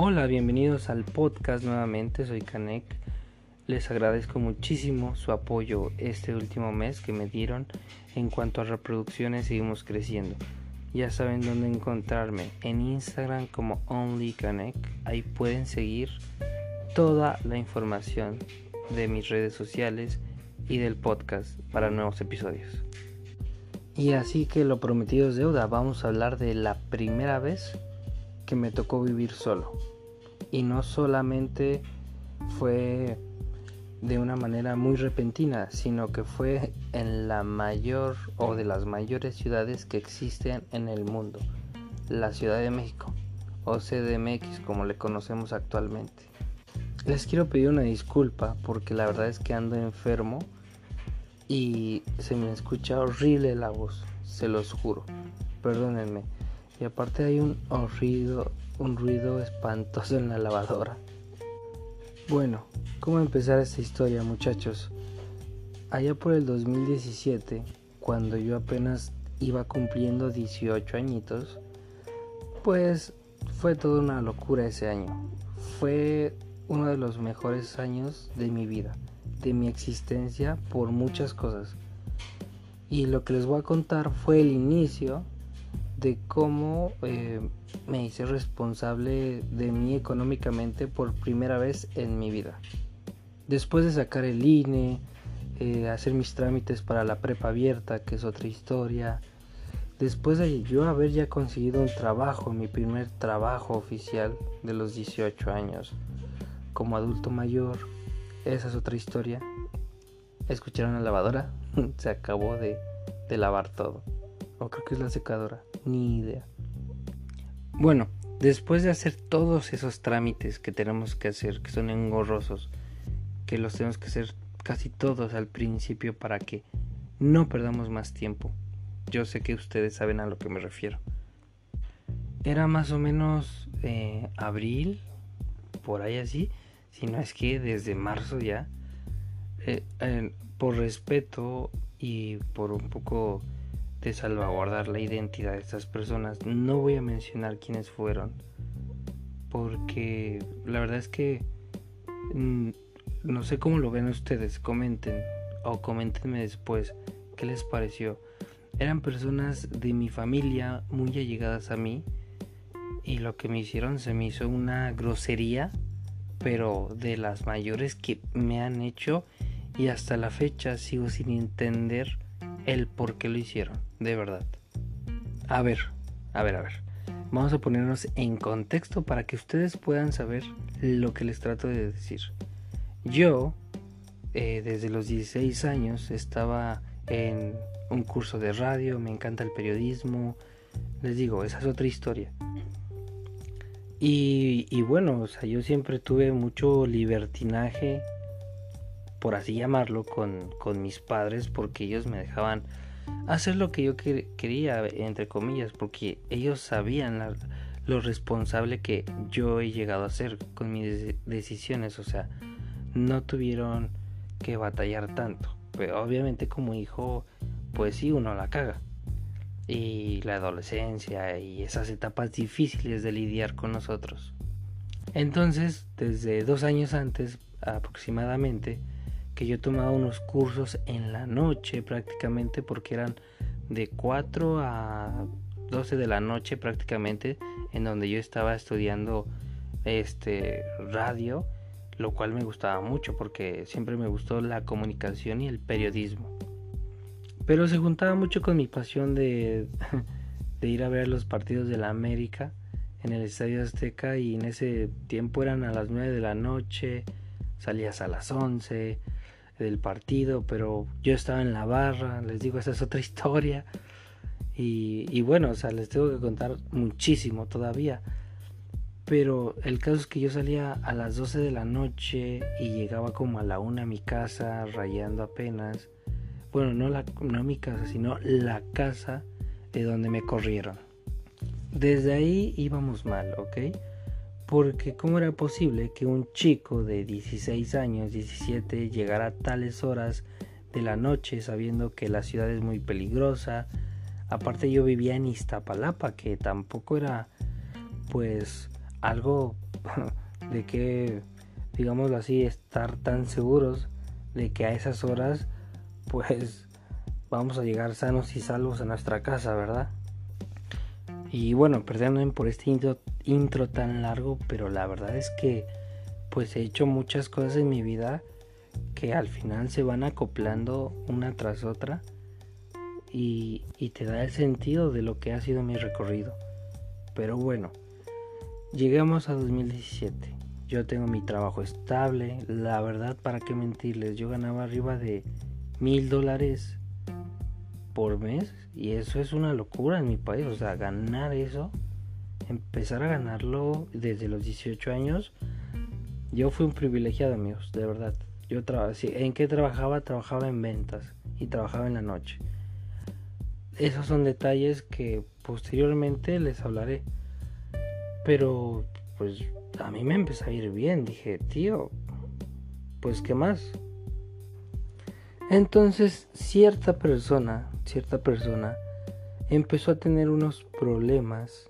Hola, bienvenidos al podcast nuevamente, soy Kanek. Les agradezco muchísimo su apoyo este último mes que me dieron. En cuanto a reproducciones, seguimos creciendo. Ya saben dónde encontrarme en Instagram como OnlyConnect. Ahí pueden seguir toda la información de mis redes sociales y del podcast para nuevos episodios. Y así que lo prometido es deuda, vamos a hablar de la primera vez que me tocó vivir solo. Y no solamente fue de una manera muy repentina, sino que fue en la mayor o de las mayores ciudades que existen en el mundo, la Ciudad de México, o CDMX como le conocemos actualmente. Les quiero pedir una disculpa porque la verdad es que ando enfermo y se me escucha horrible la voz, se los juro, perdónenme. Y aparte hay un ruido, un ruido espantoso en la lavadora. Bueno, ¿cómo empezar esta historia muchachos? Allá por el 2017, cuando yo apenas iba cumpliendo 18 añitos, pues fue toda una locura ese año. Fue uno de los mejores años de mi vida, de mi existencia por muchas cosas. Y lo que les voy a contar fue el inicio de cómo eh, me hice responsable de mí económicamente por primera vez en mi vida. Después de sacar el INE, eh, hacer mis trámites para la prepa abierta, que es otra historia, después de yo haber ya conseguido un trabajo, mi primer trabajo oficial de los 18 años, como adulto mayor, esa es otra historia. ¿Escucharon la lavadora? Se acabó de, de lavar todo. O creo que es la secadora, ni idea. Bueno, después de hacer todos esos trámites que tenemos que hacer, que son engorrosos, que los tenemos que hacer casi todos al principio para que no perdamos más tiempo. Yo sé que ustedes saben a lo que me refiero. Era más o menos eh, abril, por ahí así, si no es que desde marzo ya, eh, por respeto y por un poco de salvaguardar la identidad de estas personas. No voy a mencionar quiénes fueron. Porque la verdad es que mm, no sé cómo lo ven ustedes. Comenten o coméntenme después qué les pareció. Eran personas de mi familia muy allegadas a mí. Y lo que me hicieron se me hizo una grosería. Pero de las mayores que me han hecho. Y hasta la fecha sigo sin entender el por qué lo hicieron, de verdad. A ver, a ver, a ver. Vamos a ponernos en contexto para que ustedes puedan saber lo que les trato de decir. Yo, eh, desde los 16 años, estaba en un curso de radio, me encanta el periodismo. Les digo, esa es otra historia. Y, y bueno, o sea, yo siempre tuve mucho libertinaje por así llamarlo, con, con mis padres porque ellos me dejaban hacer lo que yo quería, entre comillas, porque ellos sabían lo responsable que yo he llegado a ser con mis decisiones, o sea, no tuvieron que batallar tanto. Pero obviamente como hijo, pues sí, uno la caga. Y la adolescencia y esas etapas difíciles de lidiar con nosotros. Entonces, desde dos años antes aproximadamente, que yo tomaba unos cursos en la noche prácticamente porque eran de 4 a 12 de la noche prácticamente en donde yo estaba estudiando este radio lo cual me gustaba mucho porque siempre me gustó la comunicación y el periodismo. Pero se juntaba mucho con mi pasión de, de ir a ver los partidos de la América en el Estadio Azteca y en ese tiempo eran a las 9 de la noche salías a las 11 del partido, pero yo estaba en la barra, les digo, esa es otra historia. Y, bueno, o sea, les tengo que contar muchísimo todavía. Pero el caso es que yo salía a las 12 de la noche y llegaba como a la una a mi casa, rayando apenas. Bueno, no, la, no mi casa, sino la casa de donde me corrieron. Desde ahí íbamos mal, ¿ok? Porque cómo era posible que un chico de 16 años, 17, llegara a tales horas de la noche sabiendo que la ciudad es muy peligrosa. Aparte yo vivía en Iztapalapa, que tampoco era pues algo de que, digámoslo así, estar tan seguros de que a esas horas, pues vamos a llegar sanos y salvos a nuestra casa, ¿verdad? Y bueno, perdónenme por este intro, intro tan largo, pero la verdad es que pues he hecho muchas cosas en mi vida que al final se van acoplando una tras otra y, y, te da el sentido de lo que ha sido mi recorrido. Pero bueno, llegamos a 2017. Yo tengo mi trabajo estable. La verdad, para qué mentirles, yo ganaba arriba de mil dólares por mes y eso es una locura en mi país. O sea, ganar eso, empezar a ganarlo desde los 18 años. Yo fui un privilegiado, amigos, de verdad. Yo trabajé, ¿en qué trabajaba? Trabajaba en ventas y trabajaba en la noche. Esos son detalles que posteriormente les hablaré. Pero pues a mí me empezó a ir bien. Dije, tío, pues qué más. Entonces cierta persona, cierta persona empezó a tener unos problemas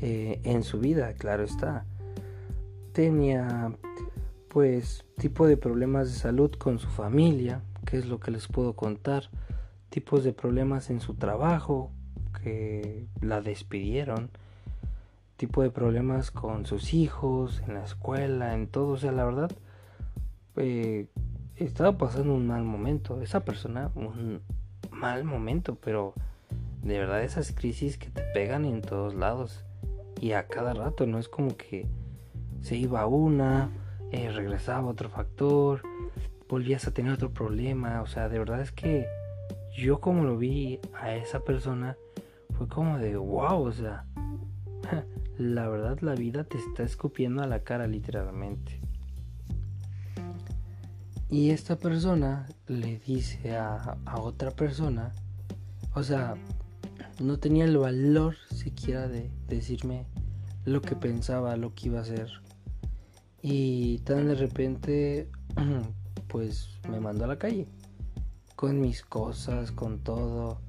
eh, en su vida, claro está. Tenía pues tipo de problemas de salud con su familia, que es lo que les puedo contar, tipos de problemas en su trabajo, que la despidieron, tipo de problemas con sus hijos, en la escuela, en todo. O sea, la verdad, eh, estaba pasando un mal momento. Esa persona, un mal momento, pero de verdad esas crisis que te pegan en todos lados y a cada rato, no es como que se iba una, eh, regresaba otro factor, volvías a tener otro problema. O sea, de verdad es que yo como lo vi a esa persona, fue como de wow, o sea, la verdad la vida te está escupiendo a la cara literalmente. Y esta persona le dice a, otra persona, o sea, no tenía el valor siquiera de decirme lo que pensaba, lo que iba a hacer. Y tan de repente, pues me mandó a la calle. Con mis cosas, con todo.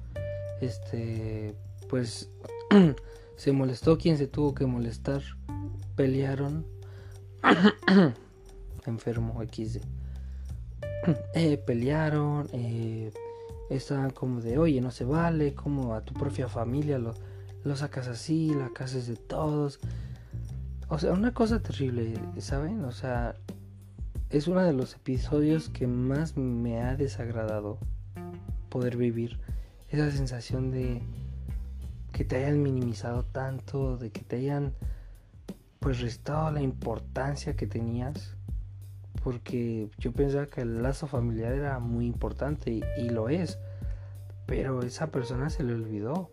Este, pues se molestó quien se tuvo que molestar. Pelearon. Enfermo XD. Eh, pelearon. Eh, estaban como de, oye, no se vale. Como a tu propia familia lo, lo sacas así. La casa es de todos. O sea, una cosa terrible, ¿saben? O sea, es uno de los episodios que más me ha desagradado poder vivir. Esa sensación de que te hayan minimizado tanto, de que te hayan pues restado la importancia que tenías, porque yo pensaba que el lazo familiar era muy importante y, lo es, pero esa persona se le olvidó.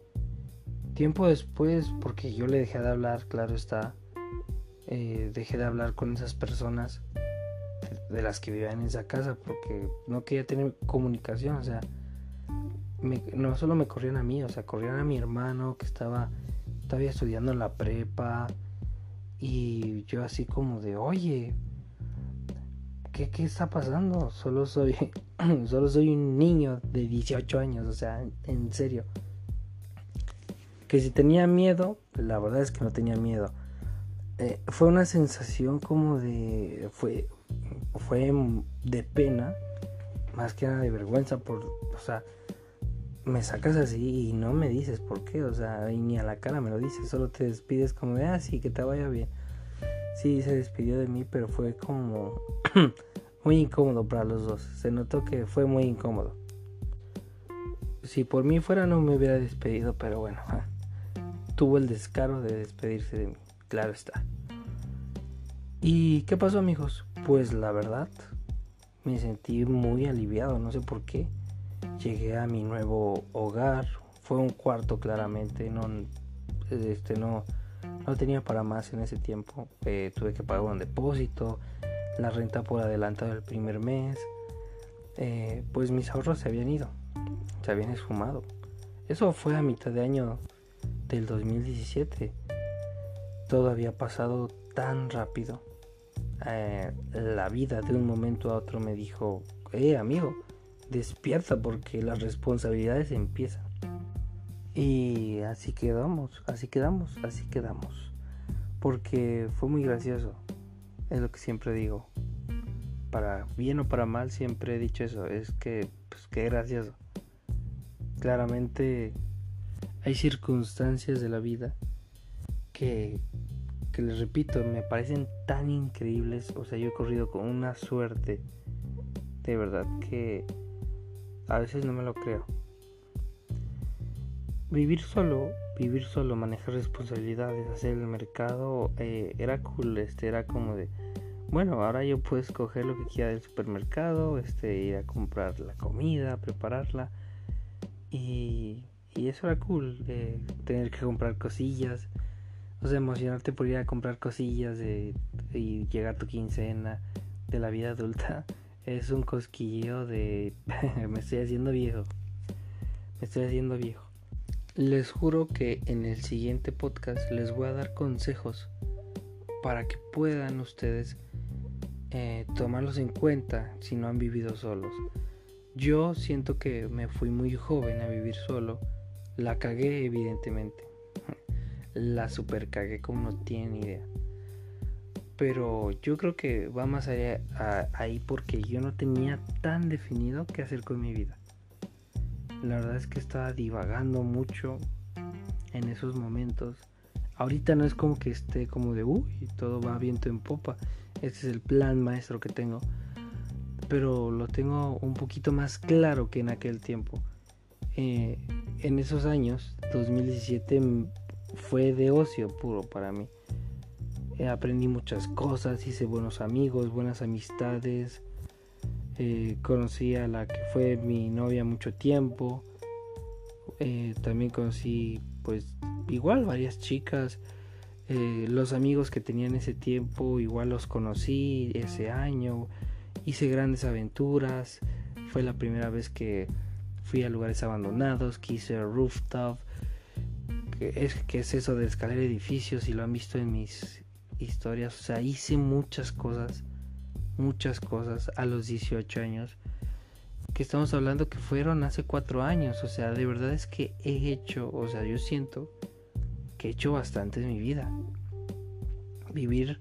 Tiempo después, porque yo le dejé de hablar, claro está, eh, dejé de hablar con esas personas de las que vivían en esa casa porque no quería tener comunicación, o sea, no solo me corrían a mí, o sea, corrían a mi hermano que estaba todavía estudiando la prepa y yo así como de, oye, ¿qué, qué está pasando? Solo soy, solo soy un niño de 18 años, o sea, en serio. Que si tenía miedo, la verdad es que no tenía miedo. Eh, fue una sensación como de, fue, fue de pena, más que nada de vergüenza por, o sea, me sacas así y no me dices por qué, o sea, ni a la cara me lo dices, solo te despides como de, ah, sí, que te vaya bien. Sí, se despidió de mí, pero fue como muy incómodo para los dos. Se notó que fue muy incómodo. Si por mí fuera no me hubiera despedido, pero bueno, tuvo el descaro de despedirse de mí, claro está. ¿Y qué pasó amigos? Pues la verdad, me sentí muy aliviado, no sé por qué llegué a mi nuevo hogar. Fue un cuarto claramente, no, este, no, no tenía para más en ese tiempo. Eh, tuve que pagar un depósito, la renta por adelantado del primer mes. Eh, pues mis ahorros se habían ido, se habían esfumado. Eso fue a mitad de año del 2017. Todo había pasado tan rápido. Eh, la vida de un momento a otro me dijo, eh amigo, despierta porque las responsabilidades empiezan. Y así quedamos, así quedamos, así quedamos. porque fue muy gracioso. Es lo que siempre digo. Para bien o para mal siempre he dicho eso. Es que, pues, qué gracioso. Claramente hay circunstancias de la vida que, que les repito, me parecen tan increíbles. O sea, yo he corrido con una suerte. De verdad que a veces no me lo creo. Vivir solo, vivir solo, manejar responsabilidades, hacer el mercado, eh, era cool, este, era como de, bueno, ahora yo puedo escoger lo que quiera del supermercado, este, ir a comprar la comida, prepararla, y, y eso era cool, de tener que comprar cosillas, o sea, emocionarte por ir a comprar cosillas de, y llegar tu quincena de la vida adulta, es un cosquilleo de, me estoy haciendo viejo, me estoy haciendo viejo. Les juro que en el siguiente podcast les voy a dar consejos para que puedan ustedes eh, tomarlos en cuenta si no han vivido solos. Yo siento que me fui muy joven a vivir solo. La cagué evidentemente. La super cagué como no tienen idea. Pero yo creo que va más allá ahí porque yo no tenía tan definido qué hacer con mi vida. La verdad es que estaba divagando mucho en esos momentos. Ahorita no es como que esté como de uy, todo va viento en popa. Este es el plan maestro que tengo. Pero lo tengo un poquito más claro que en aquel tiempo. Eh, en esos años, 2017 fue de ocio puro para mí. Eh, aprendí muchas cosas, hice buenos amigos, buenas amistades eh, conocí a la que fue mi novia mucho tiempo. Eh, también conocí pues igual varias chicas. Eh, los amigos que tenía en ese tiempo igual los conocí ese año. Hice grandes aventuras. Fue la primera vez que fui a lugares abandonados, que hice rooftop. Que es, que es eso de escalar edificios y lo han visto en mis historias. O sea, hice muchas cosas muchas cosas a los 18 años que estamos hablando que fueron hace cuatro años. O sea de verdad es que he hecho o sea yo siento que he hecho bastante en mi vida. Vivir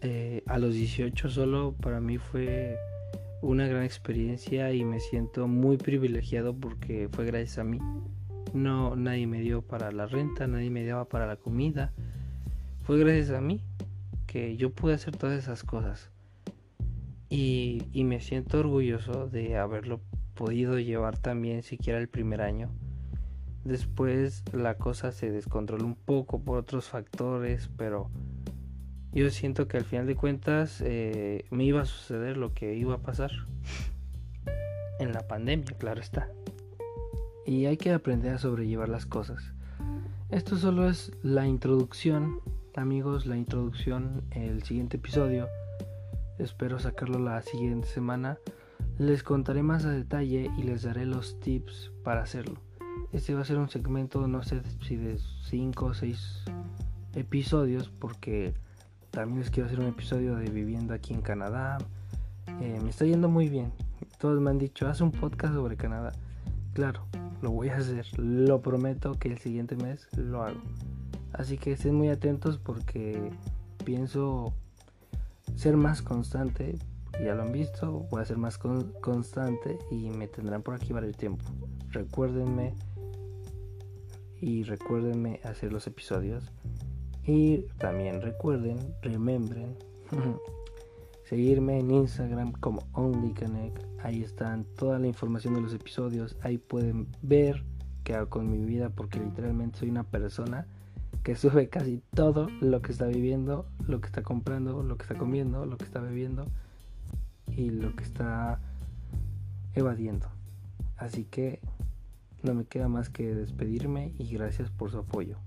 eh, a los 18 solo para mí fue una gran experiencia y me siento muy privilegiado porque fue gracias a mí. No nadie me dio para la renta nadie me daba para la comida. Fue gracias a mí que yo pude hacer todas esas cosas y, me siento orgulloso de haberlo podido llevar también siquiera el primer año. Después la cosa se descontroló un poco por otros factores, pero yo siento que al final de cuentas eh, me iba a suceder lo que iba a pasar en la pandemia, claro está. Y hay que aprender a sobrellevar las cosas. Esto solo es la introducción, amigos, la introducción, el siguiente episodio espero sacarlo la siguiente semana. Les contaré más a detalle y les daré los tips para hacerlo. Este va a ser un segmento, no sé si de 5 o 6 episodios, porque también les quiero hacer un episodio de viviendo aquí en Canadá. Eh, me está yendo muy bien. Todos me han dicho, haz un podcast sobre Canadá. Claro, lo voy a hacer. Lo prometo que el siguiente mes lo hago. Así que estén muy atentos porque pienso ser más constante, ya lo han visto, voy a ser más constante y me tendrán por aquí varios tiempo. Recuérdenme y recuérdenme hacer los episodios. Y también recuerden, remembren, seguirme en Instagram como OnlyConnect. Ahí están toda la información de los episodios. Ahí pueden ver qué hago con mi vida porque literalmente soy una persona que sube casi todo lo que está viviendo, lo que está comprando, lo que está comiendo, lo que está bebiendo y lo que está evadiendo. Así que no me queda más que despedirme y gracias por su apoyo.